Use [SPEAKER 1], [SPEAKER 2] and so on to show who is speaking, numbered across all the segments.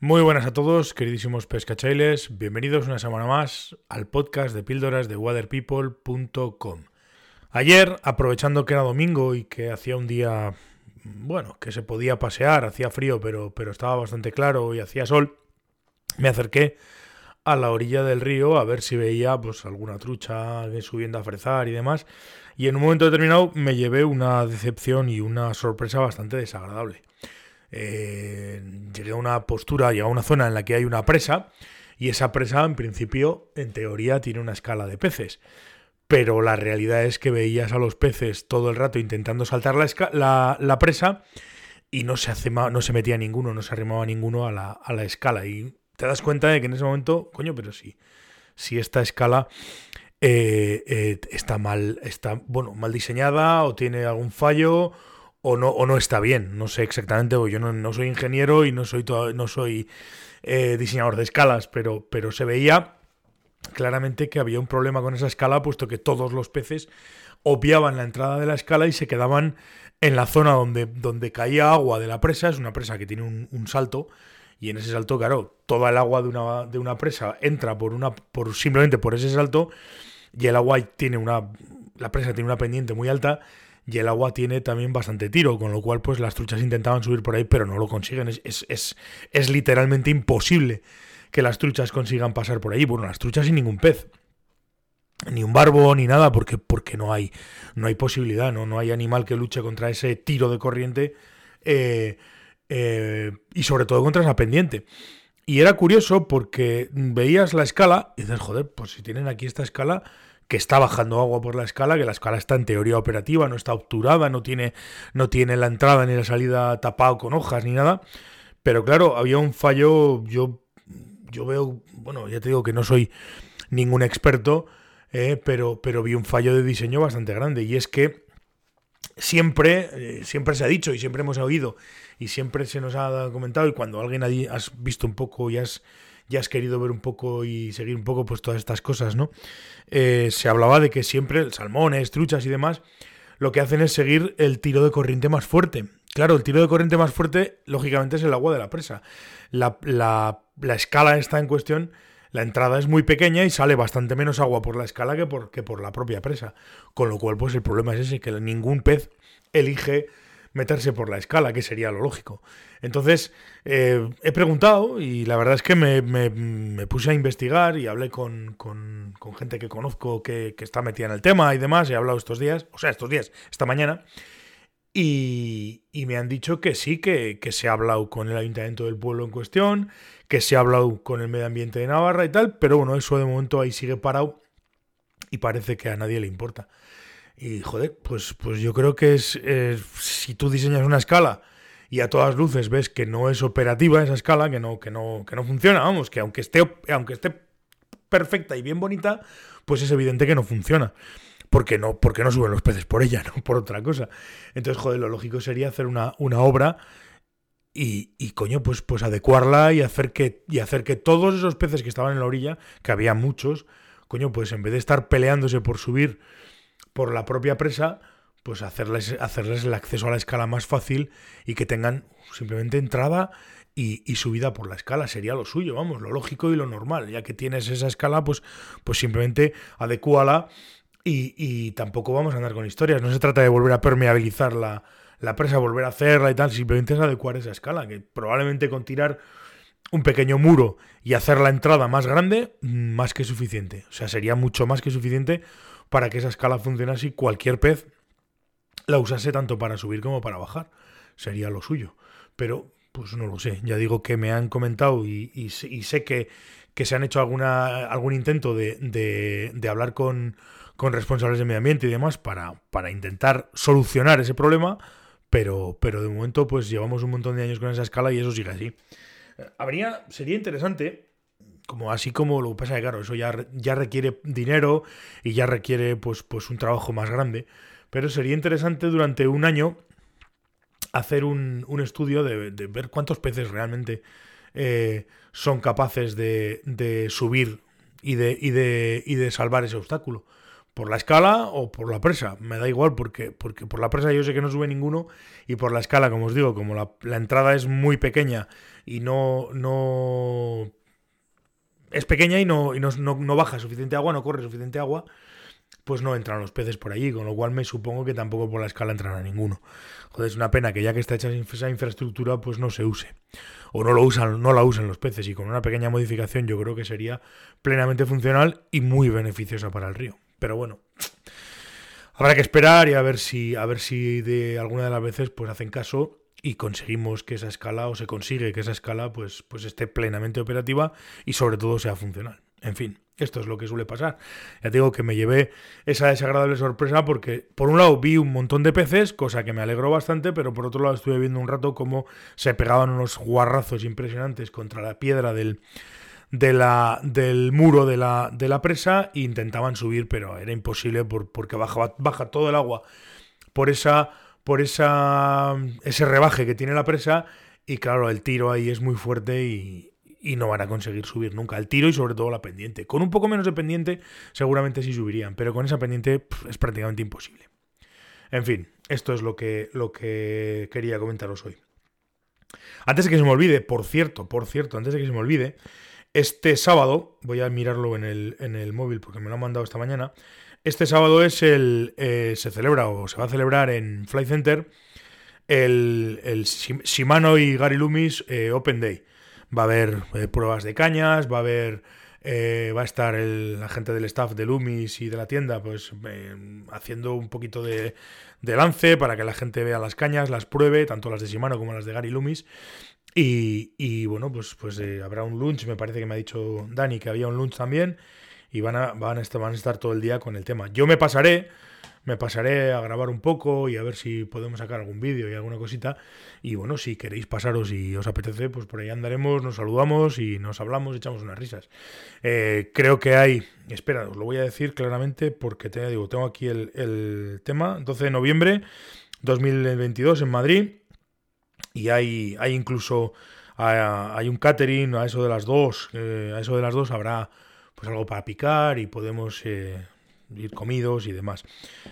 [SPEAKER 1] Muy buenas a todos, queridísimos pescachailes. Bienvenidos una semana más al podcast de píldoras de waterpeople.com. Ayer, aprovechando que era domingo y que hacía un día, bueno, que se podía pasear, hacía frío, pero, pero estaba bastante claro y hacía sol, me acerqué a la orilla del río a ver si veía pues alguna trucha subiendo a frezar y demás. Y en un momento determinado me llevé una decepción y una sorpresa bastante desagradable. Eh, llegué a una postura y a una zona en la que hay una presa y esa presa en principio en teoría tiene una escala de peces. Pero la realidad es que veías a los peces todo el rato intentando saltar la, la, presa y no se, hace, no se metía ninguno, no se arrimaba ninguno a la, a la, escala. Y te das cuenta de que en ese momento, coño, pero sí, si esta escala eh, eh, está mal, está, bueno, mal diseñada o tiene algún fallo o no, o no está bien. No sé exactamente, yo no, soy ingeniero y no soy, no soy eh, diseñador de escalas, pero, pero se veía claramente que había un problema con esa escala, puesto que todos los peces obviaban la entrada de la escala y se quedaban en la zona donde, donde caía agua de la presa. Es una presa que tiene un, salto. Y en ese salto, claro, toda el agua de una, de una presa entra por una, por, simplemente por ese salto. Y el agua tiene una. La presa tiene una pendiente muy alta y el agua tiene también bastante tiro, con lo cual pues las truchas intentaban subir por ahí, pero no lo consiguen. Es, es, es, literalmente imposible que las truchas consigan pasar por ahí. Bueno, las truchas sin ningún pez. Ni un barbo ni nada, porque, porque no hay, no hay posibilidad, ¿no? no hay animal que luche contra ese tiro de corriente eh, eh, y sobre todo contra esa pendiente. Y era curioso porque veías la escala y dices, joder, pues si tienen aquí esta escala, que está bajando agua por la escala, que la escala está en teoría operativa, no está obturada, no tiene, no tiene la entrada ni la salida tapado con hojas ni nada. Pero claro, había un fallo, yo, yo veo, bueno, ya te digo que no soy ningún experto, eh, pero, pero vi un fallo de diseño bastante grande y es que siempre, eh, siempre se ha dicho y siempre hemos oído y siempre se nos ha comentado y cuando alguien has visto un poco y has ya has querido ver un poco y seguir un poco pues todas estas cosas, ¿no? Eh, se hablaba de que siempre salmones, truchas y demás, lo que hacen es seguir el tiro de corriente más fuerte. Claro, el tiro de corriente más fuerte, lógicamente, es el agua de la presa. La, la, escala está en cuestión, la entrada es muy pequeña y sale bastante menos agua por la escala que por, que por la propia presa. Con lo cual, pues el problema es ese, que ningún pez elige meterse por la escala, que sería lo lógico. Entonces, eh, he preguntado y la verdad es que me, puse a investigar y hablé con, gente que conozco que, está metida en el tema y demás. He hablado estos días, o sea, estos días, esta mañana. Y, me han dicho que sí, que, que, se ha hablado con el ayuntamiento del pueblo en cuestión, que se ha hablado con el medio ambiente de Navarra y tal, pero bueno, eso de momento ahí sigue parado y parece que a nadie le importa. Y joder, pues, pues yo creo que es, si tú diseñas una escala y a todas luces ves que no es operativa esa escala, que no, que no, que no funciona, vamos, que aunque esté, aunque esté perfecta y bien bonita, pues es evidente que no funciona. Porque no, porque no suben los peces por ella, no por otra cosa. Entonces, joder, lo lógico sería hacer una, una obra y, y, coño, pues, pues adecuarla y hacer, que, y hacer que todos esos peces que estaban en la orilla, que había muchos, coño, pues en vez de estar peleándose por subir por la propia presa, pues hacerles, hacerles el acceso a la escala más fácil y que tengan simplemente entrada y, subida por la escala. Sería lo suyo, vamos, lo lógico y lo normal. Ya que tienes esa escala, pues, pues simplemente adecúala y, y tampoco vamos a andar con historias. No se trata de volver a permeabilizar la, la presa, volver a hacerla y tal, simplemente es adecuar esa escala, que probablemente con tirar un pequeño muro y hacer la entrada más grande, más que suficiente. O sea, sería mucho más que suficiente para que esa escala funcionase y cualquier pez la usase tanto para subir como para bajar. Sería lo suyo. Pero, pues no lo sé. Ya digo que me han comentado y, sé que, se han hecho alguna, algún intento de, hablar con, responsables de medio ambiente y demás para, para intentar solucionar ese problema. Pero, pero de momento, pues llevamos un montón de años con esa escala y eso sigue así. Habría, sería interesante como así como lo pasa que claro, eso ya, ya requiere dinero y ya requiere pues, pues un trabajo más grande. Pero sería interesante durante un año hacer un, estudio de, ver cuántos peces realmente eh, son capaces de, de subir y de, y, de, y de salvar ese obstáculo. Por la escala o por la presa, me da igual porque, porque por la presa yo sé que no sube ninguno y por la escala, como os digo, como la, la entrada es muy pequeña y no, no es pequeña y, no, y no, no, baja suficiente agua, no corre suficiente agua, pues no entran los peces por allí, con lo cual me supongo que tampoco por la escala entrará ninguno. Joder, es una pena que ya que está hecha esa infraestructura, pues no se use. O no lo usan, no la usen los peces. Y con una pequeña modificación yo creo que sería plenamente funcional y muy beneficiosa para el río. Pero bueno. Habrá que esperar y a ver si, a ver si de alguna de las veces pues hacen caso y conseguimos que esa escala o se consigue que esa escala pues, pues esté plenamente operativa y sobre todo sea funcional. En fin, esto es lo que suele pasar. Ya digo que me llevé esa desagradable sorpresa porque por un lado vi un montón de peces, cosa que me alegró bastante, pero por otro lado estuve viendo un rato cómo se pegaban unos guarrazos impresionantes contra la piedra del, del muro de la, de la presa e intentaban subir, pero era imposible porque bajaba, baja todo el agua por esa por esa, ese rebaje que tiene la presa y claro, el tiro ahí es muy fuerte y, no van a conseguir subir nunca. El tiro y sobre todo la pendiente. Con un poco menos de pendiente seguramente sí subirían, pero con esa pendiente es prácticamente imposible. En fin, esto es lo que, lo que quería comentaros hoy. Antes de que se me olvide, por cierto, por cierto, antes de que se me olvide, este sábado, voy a mirarlo en el, en el móvil porque me lo han mandado esta mañana, este sábado es el. Eh, se celebra o se va a celebrar en Fly Center el, el Shimano y Gary Loomis eh, Open Day. Va a haber eh, pruebas de cañas, va a haber. va a estar el, la gente del staff de Loomis y de la tienda, pues haciendo un poquito de, de, lance para que la gente vea las cañas, las pruebe, tanto las de Shimano como las de Gary Loomis. Y, y bueno, pues, pues habrá un lunch, me parece que me ha dicho Dani que había un lunch también y van a, van, a estar, van a estar todo el día con el tema. Yo me pasaré, me pasaré a grabar un poco y a ver si podemos sacar algún vídeo y alguna cosita. Y bueno, si queréis pasaros y os apetece, pues por ahí andaremos, nos saludamos y nos hablamos, echamos unas risas. Eh, creo que hay, espera, os lo voy a decir claramente porque te digo, tengo aquí el, tema, 12 de noviembre 2022 en Madrid y hay, hay incluso hay un catering a eso de las dos, eh, a eso de las dos habrá pues algo para picar y podemos eh, ir comidos y demás.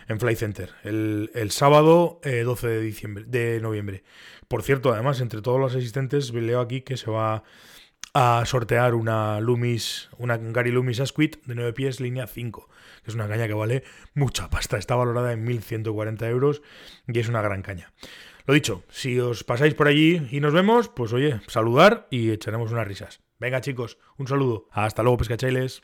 [SPEAKER 1] En Fly Center el, sábado 12 eh, de diciembre de noviembre. Por cierto además entre todos los asistentes leo aquí que se va a sortear una Loomis una Gary Loomis Asquith de 9 pies línea 5 que es una caña que vale mucha pasta. Está valorada en 1140 euros y es una gran caña. Lo dicho, si os pasáis por allí y nos vemos, pues oye, saludar y echaremos unas risas. Venga chicos, un saludo. Hasta luego pescachailes.